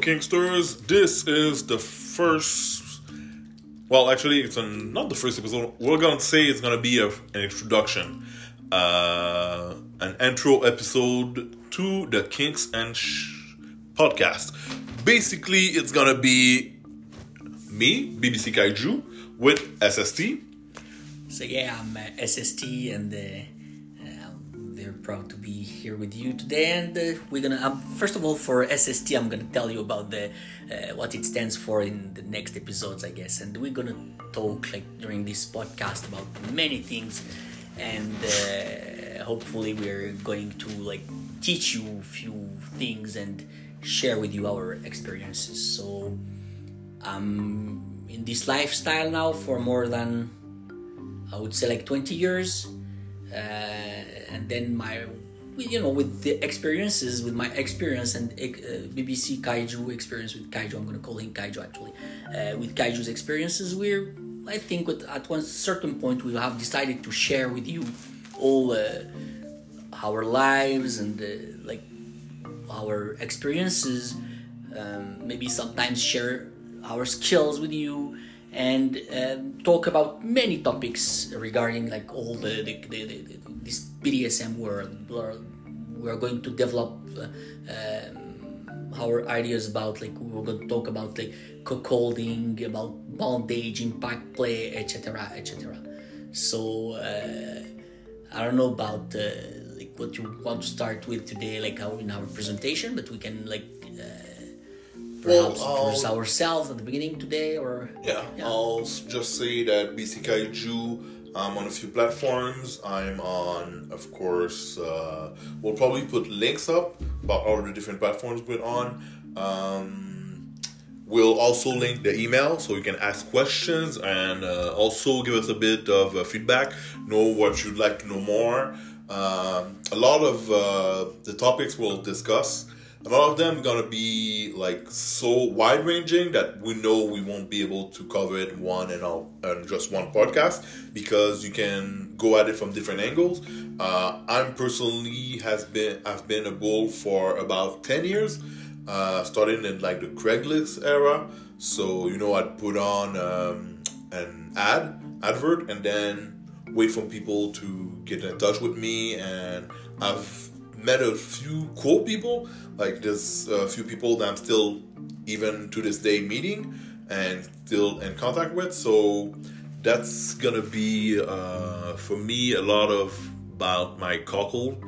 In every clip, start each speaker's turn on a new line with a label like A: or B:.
A: Kinksters. This is the first. Well, actually, it's a, not the first episode. We're gonna say it's gonna be a, an introduction, uh, an intro episode to the Kinks and Sh- podcast. Basically, it's gonna be me, BBC Kaiju, with SST.
B: So yeah, I'm uh, SST, and uh, Very proud to be here with you today. And uh, we're gonna um, first of all for SST, I'm gonna tell you about the uh, what it stands for in the next episodes, I guess. And we're gonna talk like during this podcast about many things, and uh, hopefully we're going to like teach you a few things and share with you our experiences. So I'm in this lifestyle now for more than I would say like 20 years. Uh, and then my, you know, with the experiences, with my experience and uh, BBC Kaiju experience with Kaiju, I'm going to call him Kaiju actually, uh, with Kaiju's experiences, we're, I think with, at one certain point we have decided to share with you all uh, our lives and uh, like our experiences, um, maybe sometimes share our skills with you and um, talk about many topics regarding like all the, the, the, the this BDSM world. We're going to develop uh, um, our ideas about like we're going to talk about like cuckolding, about bondage, impact play, etc., etc. So uh, I don't know about uh, like what you want to start with today, like how in our presentation, but we can like perhaps
A: Well,
B: introduce
A: I'll-
B: ourselves at the beginning today or
A: Yeah, I'll just say that BC Kaiju. I'm on a few platforms. I'm on, of course. Uh, we'll probably put links up about all the different platforms we're on. Um, we'll also link the email so you can ask questions and uh, also give us a bit of uh, feedback. Know what you'd like to know more. Um, a lot of uh, the topics we'll discuss a lot of them gonna be like so wide ranging that we know we won't be able to cover it one and all and just one podcast because you can go at it from different angles. Uh, I'm personally has been I've been a bull for about ten years, uh, starting in like the Craigslist era. So you know I'd put on um, an ad advert and then wait for people to get in touch with me and I've met a few cool people. Like there's a few people that I'm still, even to this day, meeting and still in contact with. So that's gonna be uh, for me a lot of about my cuckold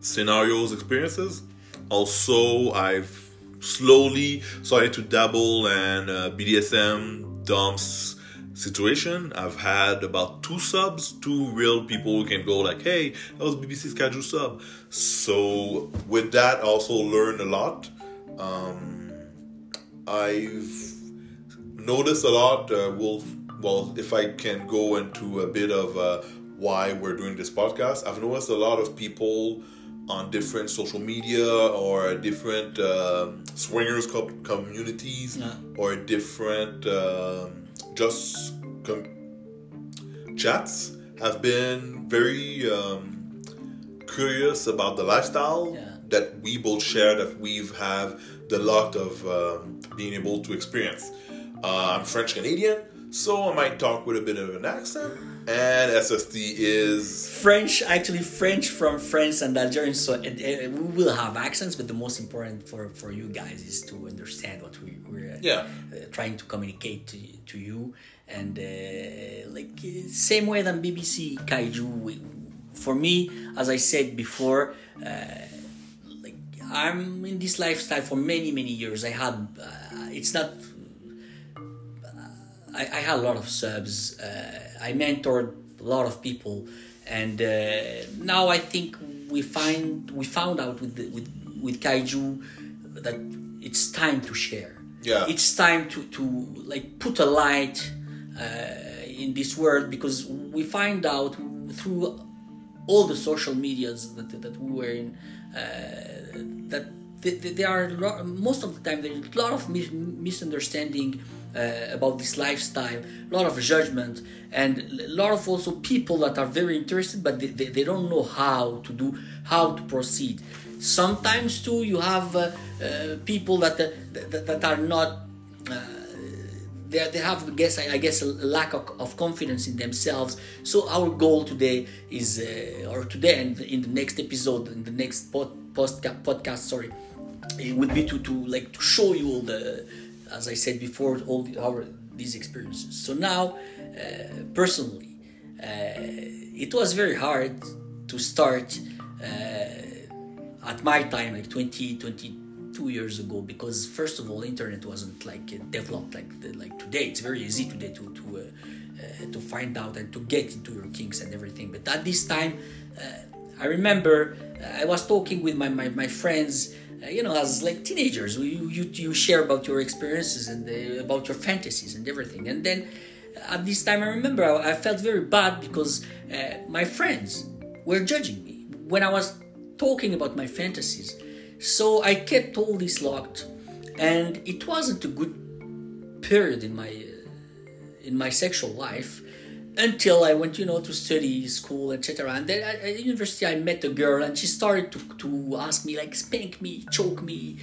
A: scenarios experiences. Also, I've slowly started to dabble in uh, BDSM dumps situation. I've had about two subs, two real people who can go like, "Hey, that was BBC's casual sub." So with that, I also learned a lot. Um, I've noticed a lot. Uh, well, if I can go into a bit of uh, why we're doing this podcast, I've noticed a lot of people on different social media or different um, swingers co- communities
B: Yeah.
A: or different um, just com- chats have been very um, curious about the lifestyle
B: Yeah.
A: that we both share that we've have the luck of um, being able to experience. Uh, I'm French Canadian, so I might talk with a bit of an accent, and SST is
B: French, actually French from France and Algerian. So uh, uh, we will have accents, but the most important for, for you guys is to understand what we, we're uh,
A: Yeah.
B: uh, trying to communicate to, to you. And uh, like uh, same way than BBC Kaiju. We, for me, as I said before, uh, like I'm in this lifestyle for many many years. I had uh, it's not I, I had a lot of subs. Uh, I mentored a lot of people, and uh, now I think we find we found out with the, with with kaiju that it's time to share.
A: Yeah.
B: it's time to to like put a light uh, in this world because we find out through all the social medias that that we were in uh, that th- th- there are lo- most of the time there's a lot of mis- misunderstanding uh, about this lifestyle, a lot of judgment, and a lot of also people that are very interested, but they, they, they don't know how to do how to proceed. sometimes too you have uh, uh, people that, uh, that that are not uh, they, they have I guess I, guess a lack of, of confidence in themselves so our goal today is uh, or today and in the next episode in the next pod, post, podcast sorry it would be to, to like to show you all the as I said before all the, our these experiences. So now uh, personally uh, it was very hard to start uh, at my time like 20 22 years ago because first of all internet wasn't like developed like like today. It's very easy today to to uh, uh, to find out and to get into your kinks and everything. But at this time uh, i remember i was talking with my my, my friends you know as like teenagers you, you you share about your experiences and uh, about your fantasies and everything. And then at this time i remember i, I felt very bad because my friends were judging me when I was talking about my fantasies. So I kept all this locked, and it wasn't a good period in my uh, in my sexual life until I went, you know, to study school, etc. And then at, at university, I met a girl, and she started to to ask me like spank me, choke me,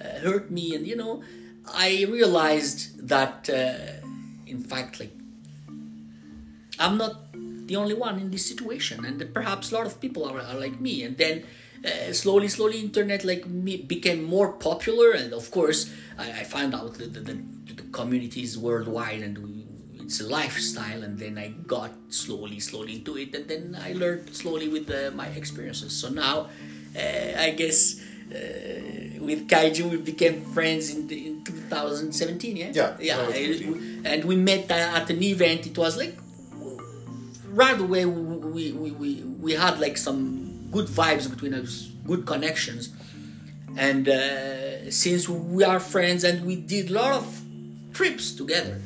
B: uh, hurt me, and you know, I realized that uh, in fact, like I'm not the only one in this situation, and perhaps a lot of people are, are like me. And then uh, slowly, slowly, internet like me became more popular, and of course, I, I found out that the, the, the communities worldwide, and it's a lifestyle. And then I got slowly, slowly into it, and then I learned slowly with uh, my experiences. So now, uh, I guess. Uh, with Kaiju, we became friends in, the, in 2017. Yeah,
A: yeah,
B: yeah. And we met at an event. It was like right away we, we, we, we had like some good vibes between us, good connections. And uh, since we are friends and we did a lot of trips together,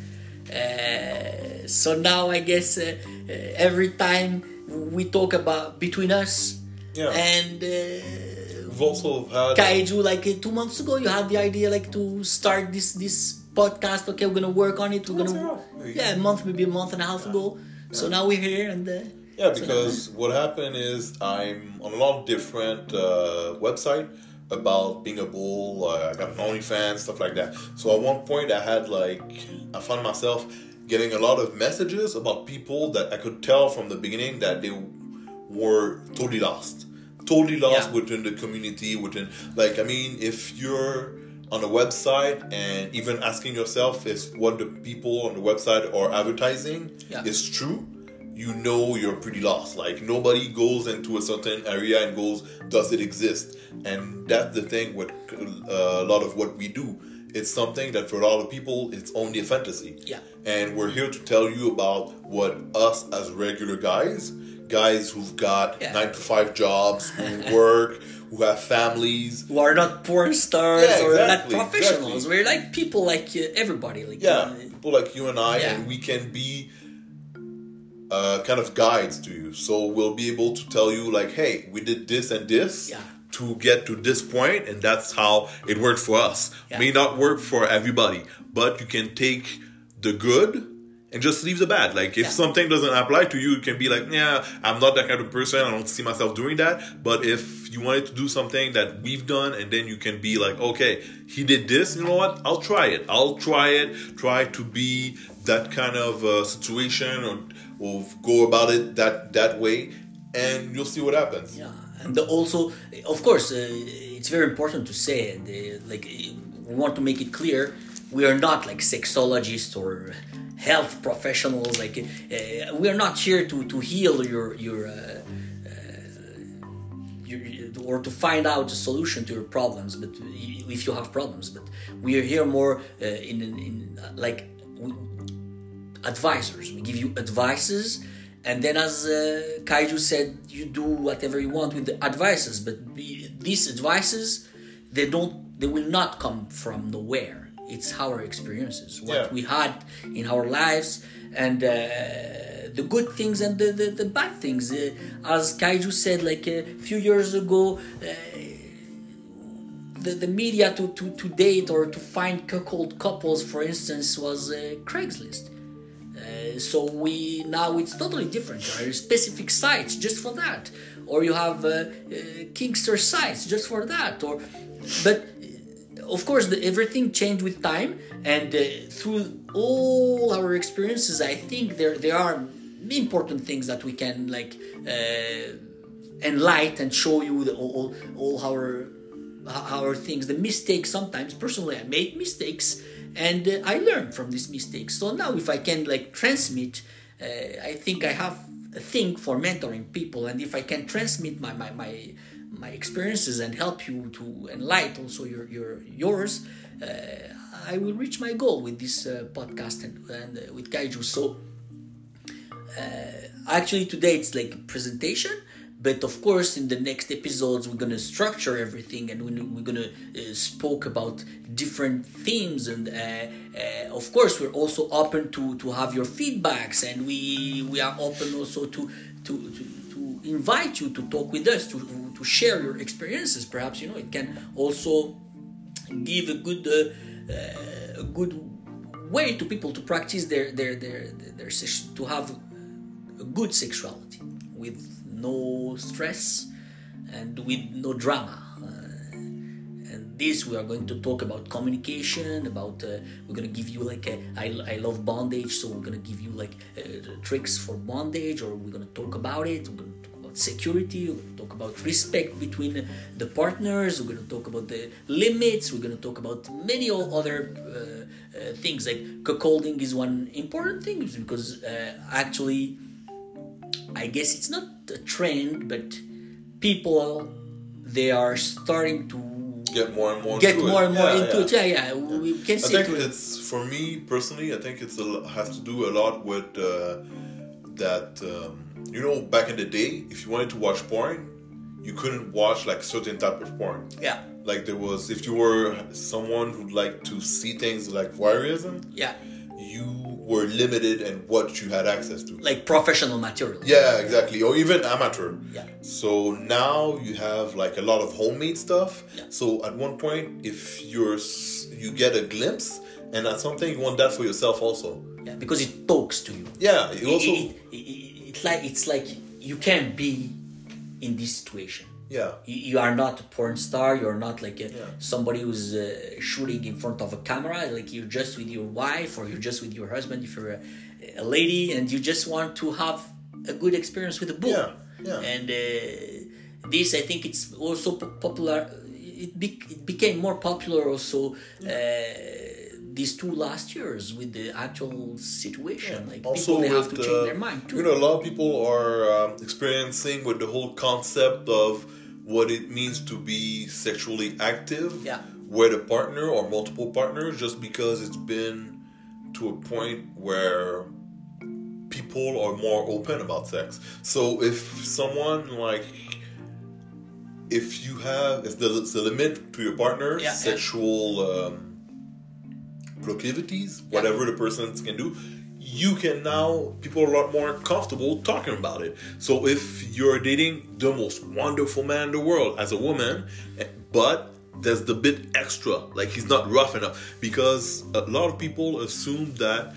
B: uh, so now I guess uh, uh every time we talk about between us
A: yeah.
B: and uh,
A: we've also had
B: Kaiju like uh, two months ago you had the idea like to start this this podcast. Okay we're gonna work on it. We're gonna yeah a month maybe a month and a half ago. So now we're here and. Uh,
A: yeah, because so what happened is I'm on a lot of different uh, website about being a bull. Uh, I got an OnlyFans, stuff like that. So at one point, I had like I found myself getting a lot of messages about people that I could tell from the beginning that they were totally lost, totally lost yeah. within the community. Within like, I mean, if you're on a website and even asking yourself if what the people on the website are advertising yeah. is true you know you're pretty lost like nobody goes into a certain area and goes does it exist and that's the thing with uh, a lot of what we do it's something that for a lot of people it's only a fantasy
B: yeah
A: and we're here to tell you about what us as regular guys guys who've got yeah. nine to five jobs who work who have families,
B: who are not porn stars yeah, or not professionals. Exactly. We're like people like everybody, like
A: yeah, uh, people like you and I, yeah. and we can be uh, kind of guides to you. So we'll be able to tell you like, hey, we did this and this.
B: Yeah.
A: To get to this point, and that's how it worked for us. May not work for everybody, but you can take the good and just leave the bad. Like if yeah. something doesn't apply to you, you can be like, yeah, I'm not that kind of person. I don't see myself doing that. But if you wanted to do something that we've done, and then you can be like, okay, he did this. You know what? I'll try it. I'll try it. Try to be that kind of uh, situation, or, or go about it that that way, and you'll see what happens.
B: Yeah, and also, of course, uh, it's very important to say, uh, like, we want to make it clear, we are not like sexologists or health professionals. Like uh, we are not here to, to heal your your, uh, uh, or to find out a solution to your problems. But if you have problems, but we are here more uh, in, in, like advisors. We give you advices. And then, as uh, Kaiju said, you do whatever you want with the advices. But these advices, they don't, they will not come from nowhere it's our experiences what yeah. we had in our lives and uh, the good things and the, the, the bad things uh, as kaiju said like a few years ago uh, the, the media to, to, to date or to find cuckold couples for instance was uh, craigslist uh, so we now it's totally different. There are specific sites just for that. Or you have uh, uh, Kinkster sites just for that, or but uh, of course the, everything changed with time. And uh, through all our experiences. I think there there are important things that we can like enlighten and show you the, all, all our our things. The mistakes sometimes personally i made mistakes and uh, i learned from these mistakes. So now if i can like transmit uh, i think i have a thing for mentoring people. And if i can transmit my my my, my experiences and help you to enlighten also your your yours uh, i will reach my goal with this uh, podcast and, and uh, with kaiju. So uh, actually today it's like a presentation but of course in the next episodes we're gonna structure everything and we're gonna uh, spoke about different themes and uh, uh, of course we're also open to to have your feedbacks and we we are open also to to to, to invite you to talk with us to to share your experiences. Perhaps you know it can also give a good uh, uh, a good way to people to practice their their their their, their to have a good sexuality with no stress and with no drama. Uh, and this we are going to talk about communication. About uh, we're gonna give you like a, I, I love bondage, so we're gonna give you like uh, tricks for bondage, or we're gonna talk about it. We're gonna talk about security. We're gonna talk about respect between the partners. We're gonna talk about the limits. We're gonna talk about many other uh, uh, things like cuckolding is one important thing because actually I guess it's not a trend, but people they are starting to
A: get more and more
B: get
A: into
B: more
A: it.
B: and more
A: Yeah,
B: into
A: yeah.
B: it. Yeah, yeah. We can
A: I
B: see
A: think
B: it.
A: it's for me personally. I think it's a, has to do a lot with uh, that. Um, you know, back in the day, if you wanted to watch porn, you couldn't watch like certain type of porn.
B: Yeah,
A: Like there was, if you were someone who'd like to see things like voyeurism,
B: yeah.
A: you were limited in what you had access to.
B: Like professional material.
A: Yeah, exactly. Or even amateur.
B: Yeah.
A: So now you have like a lot of homemade stuff.
B: Yeah.
A: So at one point, if you're you get a glimpse, and that's something you want that for yourself also.
B: Yeah, because it talks to you.
A: Yeah. You
B: It-
A: also.
B: it, it, it, it's like it's like you can't be in this situation.
A: Yeah.
B: You, you are not a porn star. You're not like a,
A: Yeah.
B: somebody who's uh, shooting in front of a camera. Like you're just with your wife or you're just with your husband if you're a, a lady, and you just want to have a good experience with a book.
A: Yeah, yeah.
B: And uh, this, I think, it's also po- popular. It, be, it became more popular also. Uh, these two last years with the actual situation, like
A: Also,
B: people they have to change their mind too.
A: You know, a lot of people are um, experiencing with the whole concept of what it means to be sexually active
B: Yeah.
A: with a partner or multiple partners, just because it's been to a point where people are more open about sex. So if someone like if you have if the, limit to your partner
B: Yeah, yeah.
A: sexual um, proclivities whatever the person can do you can now people are a lot more comfortable talking about it. So if you're dating the most wonderful man in the world as a woman eh, but there's the bit extra like he's not rough enough. Because a lot of people assume that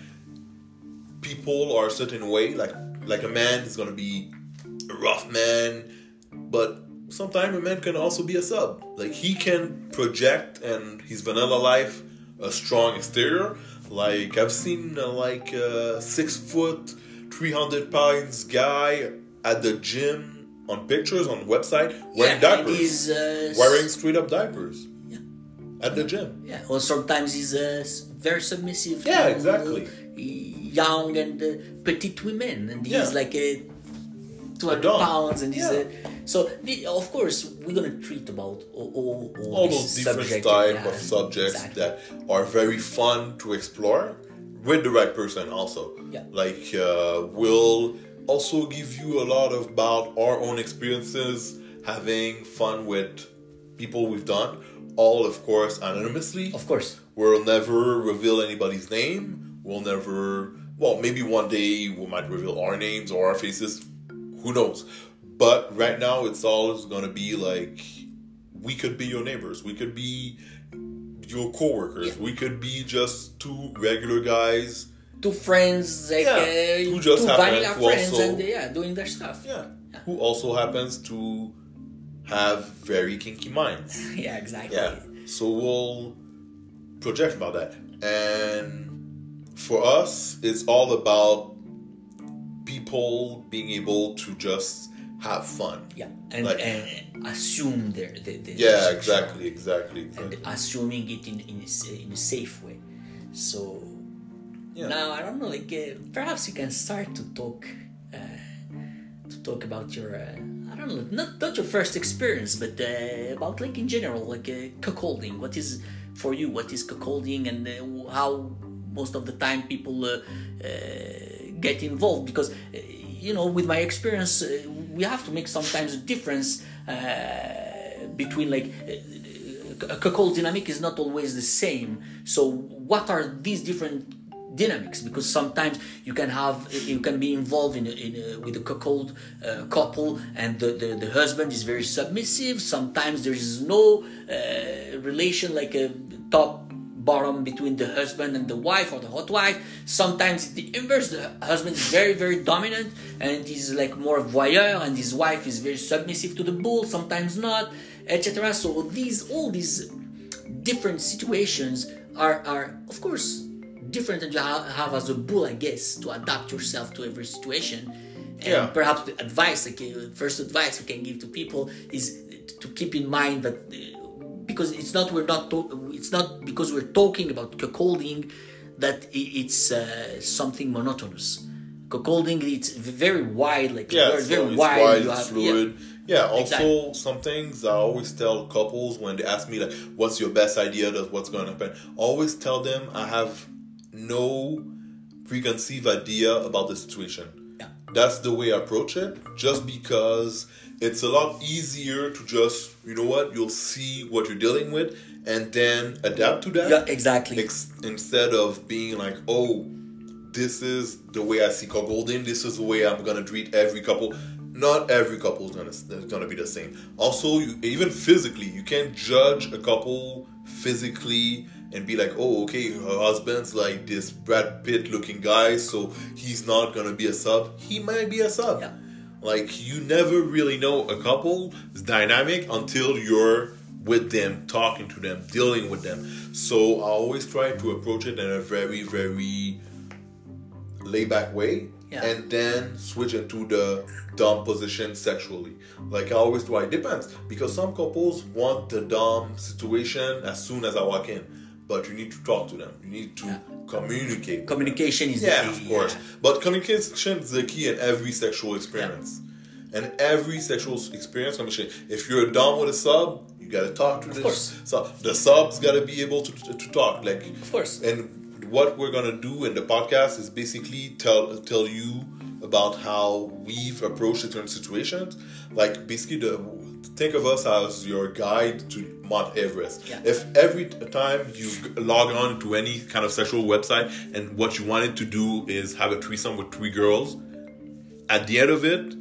A: people are a certain way like like a man is to be a rough man but sometimes a man can also be a sub. Like he can project and his vanilla life a strong exterior like i've seen uh, like a six foot 300 pounds guy at the gym on pictures on website wearing
B: yeah,
A: diapers
B: he's, uh,
A: wearing straight up diapers
B: Yeah.
A: at the gym
B: Yeah, or sometimes he's uh, very submissive.
A: Yeah,
B: to,
A: exactly.
B: uh, young and uh, petite women, and he's
A: Yeah.
B: like a two hundred pounds, and he's
A: Yeah.
B: So. The, of course, we're gonna treat about all all, all,
A: all
B: these
A: those different
B: subject-
A: type
B: yeah,
A: of subjects
B: exactly.
A: that are very fun to explore with the right person also
B: Yeah.
A: like uh, we'll also give you a lot of, about our own experiences having fun with people we've done all of course anonymously
B: Of course,
A: we'll never reveal anybody's name we'll never well maybe one day we might reveal our names or our faces who knows but right now it's always gonna be like we could be your neighbors we could be your coworkers
B: Yeah.
A: we could be just two regular guys
B: two friends, like
A: Yeah,
B: uh,
A: who just
B: two
A: happen
B: vanilla friends,
A: also-
B: and yeah, doing their stuff.
A: yeah who also happens to have very kinky minds.
B: yeah, exactly.
A: Yeah. So we'll project about that. And for us, it's all about people being able to just have fun.
B: Yeah, and,
A: Like-
B: and assume their, their, their
A: Yeah,
B: sexuality.
A: exactly, exactly,
B: and assuming it in in a, in a safe way. So
A: Yeah.
B: now I don't know, like uh, perhaps you can start to talk uh, to talk about your uh, I don't know, not not your first experience, but uh, about like in general, like uh, cuckolding. What is for you? What is cuckolding, and uh, how most of the time people uh, uh, get involved? Because uh, you know, with my experience, uh, we have to make sometimes a difference uh, between like. Uh, a cuckold dynamic is not always the same. So, what are these different dynamics? Because sometimes you can have you can be involved in, in a, with a cuckold uh, couple, and the, the, the husband is very submissive. Sometimes there is no uh, relation like a top bottom between the husband and the wife or the hot wife. Sometimes it's the inverse. The husband is very, very dominant and he's like more voyeur, and his wife is very submissive to the bull. Sometimes not, etc. So these all these different situations are are of course different than you have as a bull, I guess, to adapt yourself to every situation. And
A: Yeah.
B: perhaps the advice, like uh, first advice we can give to people is to keep in mind that uh, because it's not we're not to- it's not because we're talking about cuckolding that it's uh, something monotonous. Cuckolding it's very wide, like
A: Yeah,
B: very, very
A: it's
B: wide.
A: wide, it's
B: have-
A: fluid. Yeah, also
B: Exactly.
A: some things I always tell couples when they ask me like, "What's your best idea? Of what's going to happen?" Always tell them I have no preconceived idea about the situation. That's the way I approach it. Just because it's a lot easier to just, you know what, you'll see what you're dealing with, and then adapt to that.
B: Yeah, exactly.
A: Ex- instead of being like, oh, this is the way I see Golden, This is the way I'm gonna treat every couple. Not every couple is gonna is gonna be the same. Also, you, even physically, you can't judge a couple physically and be like, oh, okay, her husband's like this Brad Pitt looking guy, so he's not gonna be a sub. He might be a sub.
B: Yeah.
A: Like you never really know a couple is dynamic until you're with them, talking to them, dealing with them. So I always try to approach it in a very, very laid back way.
B: Yeah.
A: And then switch into the dom position sexually. Like I always do, it depends. Because some couples want the dom situation as soon as I walk in. But you need to talk to them. You need to
B: Yeah.
A: communicate.
B: Communication is the
A: Yeah, of course. But communication is the key in every sexual experience. And every sexual experience, communication. If you're dom with a sub, you gotta talk to this
B: course.
A: sub. The sub's gotta be able to, to, to talk. Like,
B: Of course.
A: and what we're gonna do in the podcast is basically tell tell you about how we've approached certain situations. Like basically, the think of us as your guide to Mount Everest.
B: Yeah.
A: If every time you log on to any kind of sexual website and what you wanted to do is have a threesome with three girls, at the end of it,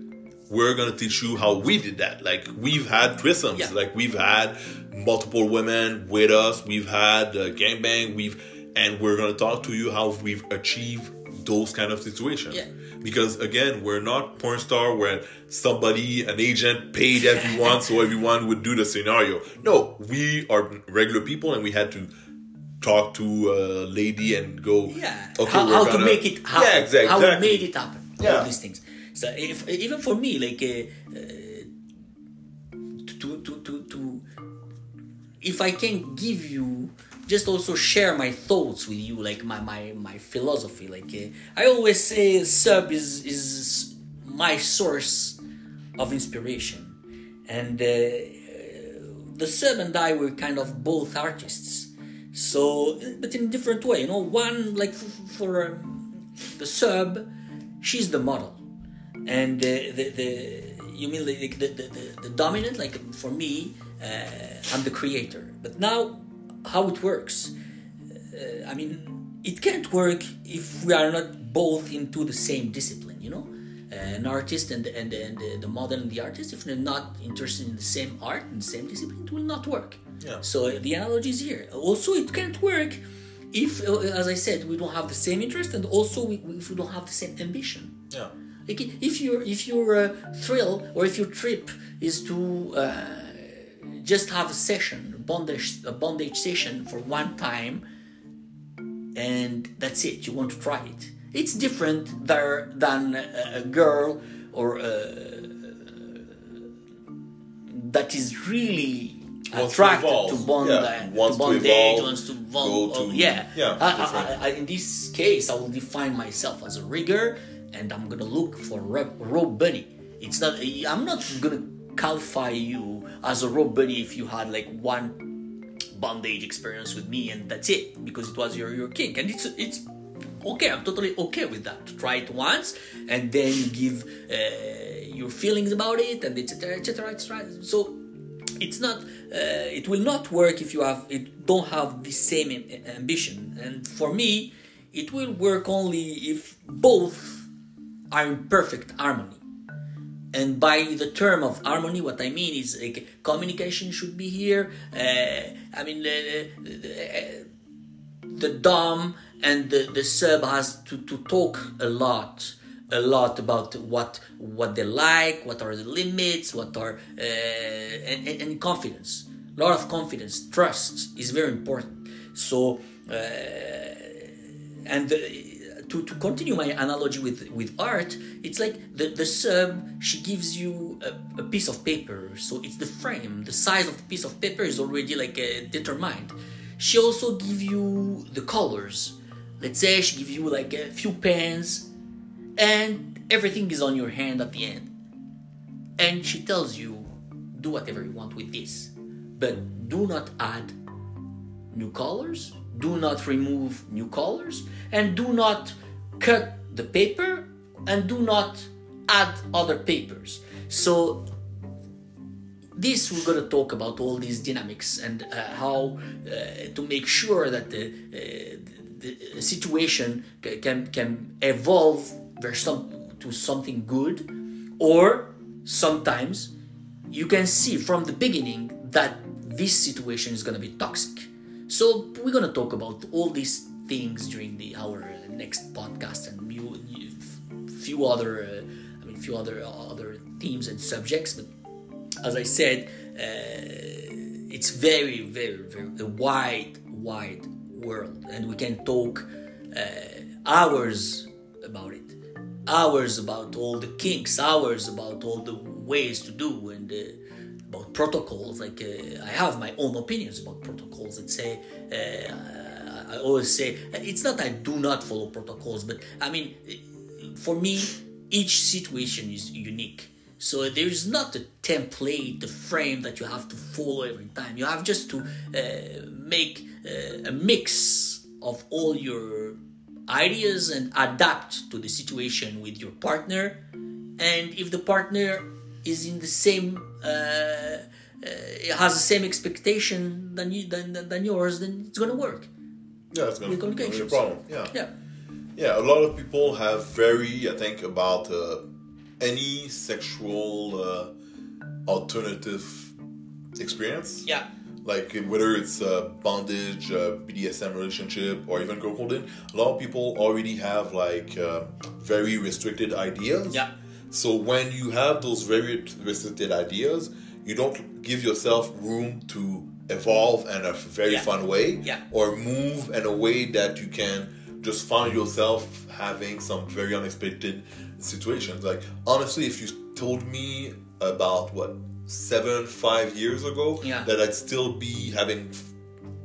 A: we're gonna teach you how we did that. Like we've had threesomes,
B: Yeah.
A: like we've had multiple women with us, we've had uh, gangbang, we've, and we're gonna talk to you how we've achieved those kind of situations.
B: Yeah.
A: Because again, we're not porn star where somebody, an agent, paid everyone so everyone would do the scenario. No, we are regular people and we had to talk to a lady and go.
B: yeah
A: Okay,
B: how,
A: we're
B: how to
A: gonna-
B: make it happen
A: Yeah, exactly.
B: how we made it happen
A: Yeah.
B: all these things so if even for me like uh, uh, to, to to to if i can give you just also share my thoughts with you like my my, my philosophy like uh, i always say sub is is my source of inspiration and uh, the sub and I were kind of both artists. So, but in a different way, you know. One like for um, the sub, she's the model, and uh, the the you mean like the, the, the, the dominant. Like for me, I'm the creator. But now, how it works? Uh, I mean, it can't work if we are not both into the same discipline. You know, uh, an artist and and and the, the model and the artist. If they're not interested in the same art and the same discipline, it will not work.
A: Yeah.
B: So uh, the analogy is here. Also, it can't work if, uh, as I said, we don't have the same interest, and also we, we- if we don't have the same ambition.
A: Yeah.
B: Like if your if your uh, thrill or if your trip is to uh, just have a session, a bondage, a bondage session for one time, and that's it. You want to try it. It's different there than a, a girl or uh, that is really
A: Wants
B: attracted
A: evolve.
B: to bond,
A: Yeah, wants
B: to
A: to
B: bondage,
A: evolve,
B: wants to
A: go
B: bond.
A: to-
B: oh, yeah,
A: yeah,
B: I- I- I- in this case, I will define myself as a rigger, and I'm gonna look for rope, rope bunny. It's not. I'm not gonna qualify you as a bunny if you had like one bondage experience with me and that's it because it was your your kink, and it's it's okay. I'm totally okay with that. Try it once, and then give uh, your feelings about it, and etc. etc. etc. So it's not uh, it will not work if you have it don't have the same ambition and for me it will work only if both are in perfect harmony and by the term of harmony what i mean is like communication should be here uh, i mean the, the, the dom and the, the sub has to, to talk a lot a lot about what what they like what are the limits what are uh, and, and, and confidence. A lot of confidence trust is very important. So uh, and the, to, to continue my analogy with with art it's like the, the sub she gives you a, a piece of paper. So it's the frame. The size of the piece of paper is already like uh, determined. She also give you the colors. Let's say she give you like a few pens and everything is on your hand at the end. And she tells you do whatever you want with this but do not add new colors do not remove new colors and do not cut the paper and do not add other papers. So this we're going to talk about all these dynamics and uh, how uh, to make sure that the, uh, the situation can can evolve some, to something good or sometimes you can see from the beginning that this situation is going to be toxic. So we're going to talk about all these things during the our next podcast and you, you, few other uh, i mean few other other themes and subjects but as I said, uh, it's very, very, very a wide, wide world, and we can talk uh, hours about it, hours about all the kinks, hours about all the ways to do, and uh, about protocols. Like uh, I have my own opinions about protocols, and say. I always say it's not I do not follow protocols, but I mean, for me, each situation is unique. So there is not a template, the frame that you have to follow every time. You have just to uh, make uh, a mix of all your ideas and adapt to the situation with your partner. And if the partner is in the same, uh, uh, has the same expectation than you than, than yours, then it's gonna work.
A: Yeah, it's gonna, gonna be a problem. Yeah.
B: Yeah.
A: Yeah, a lot of people have very, I think, about uh, any sexual uh, alternative experience.
B: Yeah.
A: Like whether it's uh, bondage, uh, BDSM relationship, or even cuckolding, a lot of people already have like uh, very restricted ideas.
B: Yeah.
A: So when you have those very restricted ideas, you don't give yourself room to evolve in a very
B: Yeah.
A: fun way,
B: Yeah.
A: or move in a way that you can just find yourself having some very unexpected situations. Like honestly, if you told me about what seven, five years ago,
B: Yeah.
A: that I'd still be having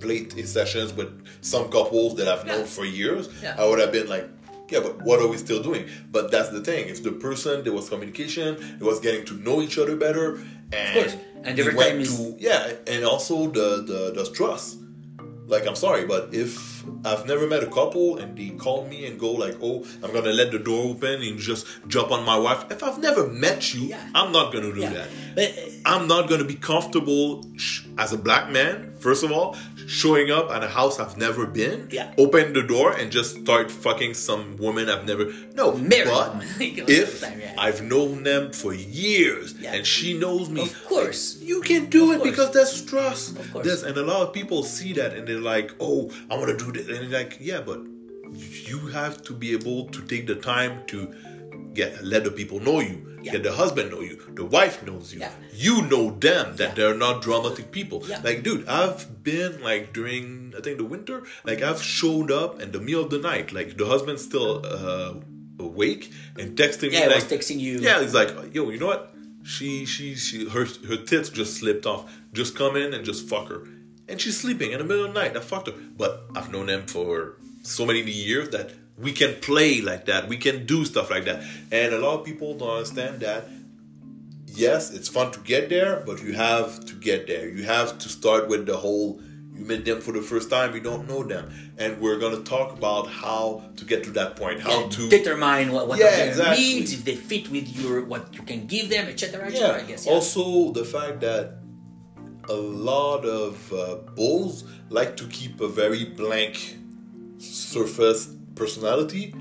A: late sessions with some couples that I've known for years. I would have been like, yeah, but what are we still doing? But that's the thing. If the person there was communication, it was getting to know each other better, and
B: course. And every
A: went
B: is-
A: to yeah, and also the the the trust. Like I'm sorry, but if I've never met a couple and they call me and go like, "Oh, I'm gonna let the door open and just jump on my wife," if I've never met you,
B: Yeah.
A: I'm not gonna do
B: Yeah.
A: that.
B: But
A: I'm not gonna be comfortable sh- as a black man. First of all, showing up at a house I've never been,
B: Yeah.
A: open the door and just start fucking some woman I've never. No,
B: Marry
A: but if
B: Yeah.
A: I've known them for years
B: Yeah.
A: and she knows me,
B: Of course.
A: you can do
B: Of
A: it
B: course.
A: because there's trust.
B: Of course.
A: There's, and a lot of people see that and they're like, "Oh, I want to do this," and they're like, "Yeah, but you have to be able to take the time to get let the people know you.
B: Yeah.
A: Get the husband know you. The wife knows you.
B: Yeah.
A: You know them that
B: Yeah.
A: they're not dramatic people. Like, dude, I've been like during I think the winter, like I've showed up in the middle of the night, like the husband's still uh, awake and texting
B: Yeah,
A: me like
B: was texting you.
A: Yeah, he's like, yo, you know what? She she she her her tits just slipped off. Just come in and just fuck her. And she's sleeping in the middle of the night. I fucked her. But I've known them for so many years that we can play like that. We can do stuff like that. And a lot of people don't understand that yes, it's fun to get there, but you have to get there. You have to start with the whole you met them for the first time, you don't know them. And we're gonna talk about how to get to that point, how
B: and
A: to
B: determine what, what
A: Yeah,
B: their
A: exactly.
B: needs, if they fit with your what you can give them, etc. etc.
A: yeah.
B: I guess. Yeah.
A: Also, the fact that a lot of uh, bulls like to keep a very blank surface personality.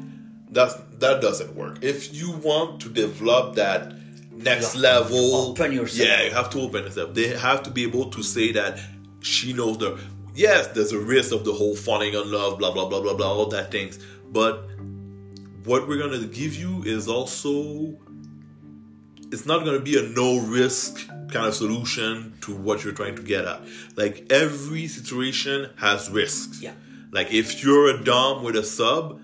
A: That's that doesn't work. If you want to develop that next
B: You
A: level,
B: open yourself.
A: Yeah, you have to open yourself. They have to be able to say that she knows the. Yes, there's a risk of the whole falling in love, blah blah blah blah blah, all that things. But what we're gonna give you is also it's not going to be a no risk kind of solution to what you're trying to get at. Like every situation has risks.
B: Yeah.
A: Like if you're a dom with a sub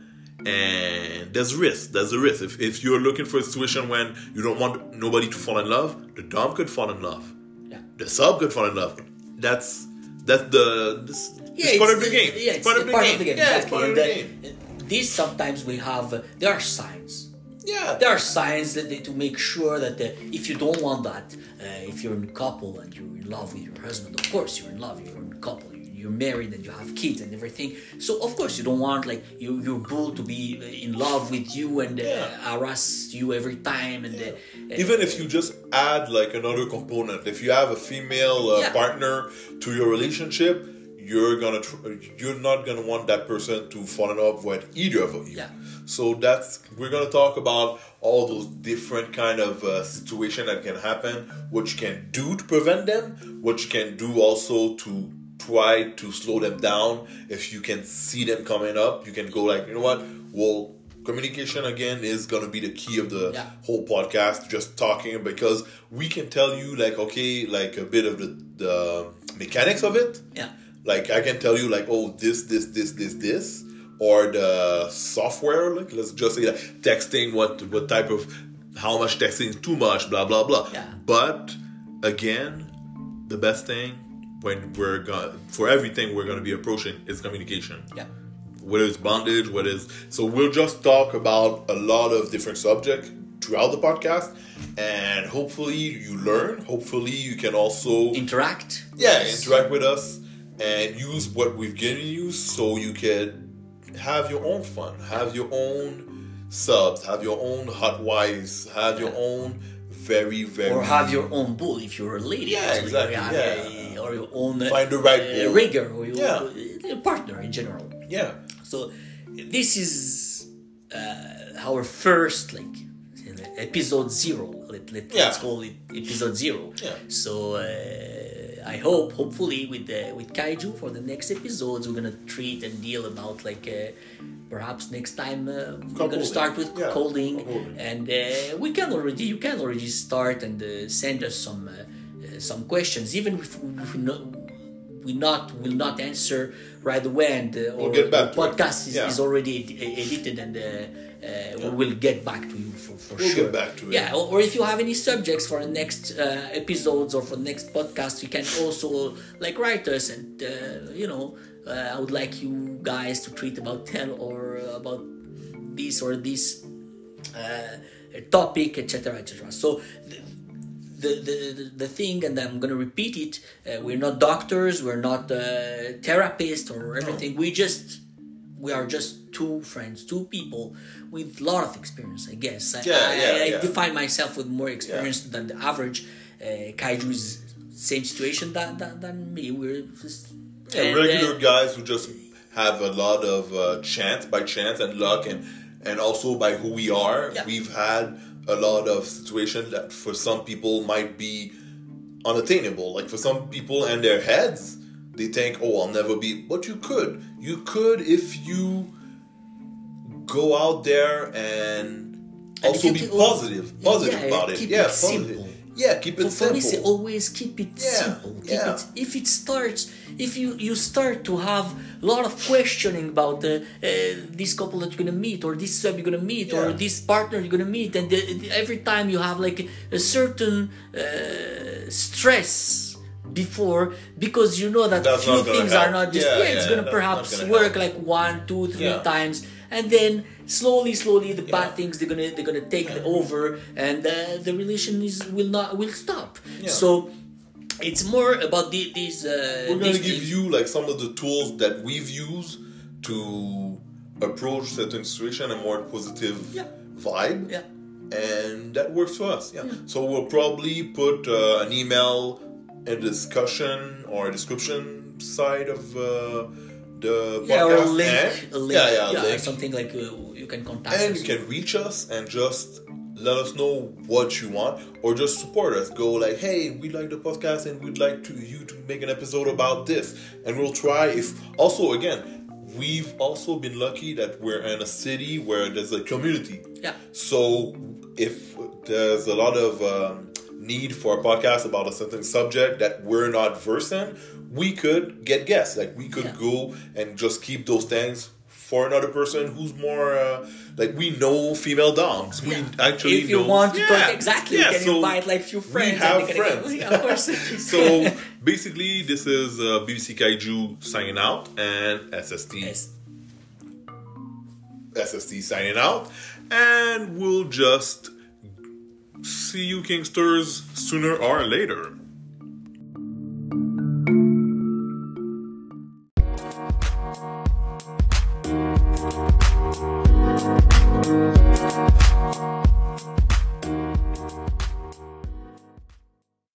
A: and there's risk, there's a risk. If, if you're looking for a situation when you don't want nobody to fall in love, the dom could fall in love.
B: yeah.
A: The sub could fall in love. That's that's the this,
B: Yeah,
A: it's part of the
B: the-
A: game.
B: Yeah, it's part, of, the game.
A: Yeah, it's
B: exactly.
A: part of
B: And
A: the
B: the-
A: game.
B: These sometimes we have uh, there are signs.
A: Yeah.
B: There are signs that they, to make sure that uh, if you don't want that, uh, if you're in a couple and you're in love with your husband, of course you're in love. You're in a couple. You're married and you have kids and everything. So of course you don't want like you, your bull to be uh, in love with you and uh,
A: Yeah.
B: harass you every time and uh, uh,
A: even if you just add like another component if you have a female uh,
B: Yeah.
A: partner to your relationship you're gonna tr- you're not gonna want that person to fall in love with either of you
B: Yeah.
A: so that's we're gonna talk about all those different kind of uh, situation that can happen what you can do to prevent them what you can do also to try to slow them down if you can see them coming up you can go like you know what well communication again is gonna be the key of the
B: Yeah.
A: whole podcast just talking because we can tell you like okay like a bit of the, the mechanics of it
B: yeah.
A: like i can tell you like oh this this this this this or the software like let's just say that texting what what type of how much texting is too much blah blah blah
B: Yeah.
A: but again the best thing when we're going for everything we're going to be approaching is communication
B: Yeah.
A: whether it's bondage, whether it's so we'll just talk about a lot of different subjects throughout the podcast, and hopefully you learn. Hopefully you can also
B: Interact.
A: yeah interact with us and use what we've given you so you can have your own fun, have your own subs, have your own hot wives, have your own very very
B: or have your own bull if you're a lady.
A: Yeah, exactly,
B: have
A: yeah.
B: Or your own uh,
A: Find the right
B: uh, rigger or your
A: Yeah.
B: uh, partner in general.
A: yeah
B: So this is uh, our first like episode zero. Let, let,
A: Yeah.
B: Let's call it episode zero.
A: Yeah.
B: So uh, I hope, hopefully, with uh, with Kaiju for the next episodes, we're gonna treat and deal about like uh, perhaps next time uh, we're gonna start with
A: Yeah,
B: cuckolding. and uh, we can already you can already start and uh, send us some some questions, even if we not we not will not answer right away, and uh,
A: We'll
B: or
A: get back
B: the podcast is,
A: Yeah.
B: is already ed- edited, and uh, uh, we will get back to you for, for
A: We'll
B: sure.
A: get back to it.
B: Yeah, or, or if you have any subjects for the next uh, episodes or for the next podcast, you can also like write us, and uh, you know, uh, I would like you guys to treat about tell or about this or this uh, topic, etc., etc. So. The, the, the, the thing, and I'm gonna repeat it. Uh, we're not doctors. We're not uh, therapists or everything. We just we are just two friends, two people with a lot of experience. I guess. I,
A: Yeah,
B: I,
A: yeah,
B: I
A: yeah.
B: define myself with more experience than the average. Uh, Kaiju is same situation than, than, than me. We're just
A: and regular
B: uh,
A: guys who just have a lot of uh, chance by chance and luck and and also by who we are we've had a lot of situations that for some people might be unattainable like for some people and their heads they think oh i'll never be but you could you could if you go out there and
B: And
A: also be positive, positive
B: yeah,
A: about it. Yeah,
B: it
A: positive. Yeah, keep it
B: So for me, say
A: simple.
B: always keep it
A: Yeah,
B: simple. Keep
A: yeah.
B: it, if it starts, if you you start to have a lot of questioning about the, uh, this couple that you're gonna meet, or this sub you're gonna meet, or this partner you're gonna meet, and the, every time you have like a certain uh, stress before because you know that
A: That's
B: few things are not just
A: Yeah,
B: yeah, it's gonna perhaps
A: gonna
B: work
A: help.
B: like one, two, three
A: Yeah.
B: times, and then slowly, slowly the bad things they're gonna they're gonna take over, and uh, the relation is will not will stop.
A: Yeah.
B: So it's more about the, these. Uh,
A: We're gonna
B: these
A: give
B: things.
A: you like some of the tools that we've used to approach certain situation a more positive
B: Yeah.
A: vibe.
B: Yeah.
A: and that works for us. Yeah. So we'll probably put uh, an email the discussion or a description side of uh, the
B: Yeah, or a link,
A: and-
B: a link,
A: yeah, yeah, a link.
B: something like uh, you can contact
A: And
B: us.
A: you can reach us and just let us know what you want, or just support us. Go like, hey, we like the podcast and we'd like to you to make an episode about this, and we'll try. If also again, we've also been lucky that we're in a city where there's a community.
B: Yeah.
A: So if there's a lot of um, need for a podcast about a certain subject that we're not versed in, we could get guests. Like we could
B: Yeah.
A: go and just keep those things for another person who's more uh, like we know female doms. We
B: Yeah.
A: actually
B: if you
A: know-
B: want to
A: Yeah.
B: talk exactly,
A: Yeah,
B: you can
A: so
B: invite like few friends.
A: We have
B: and they can,
A: friends.
B: Yeah, of course.
A: so basically, this is uh, BBC Kaiju signing out and SST
B: yes.
A: SST signing out, and we'll just see you Kinksters sooner or later.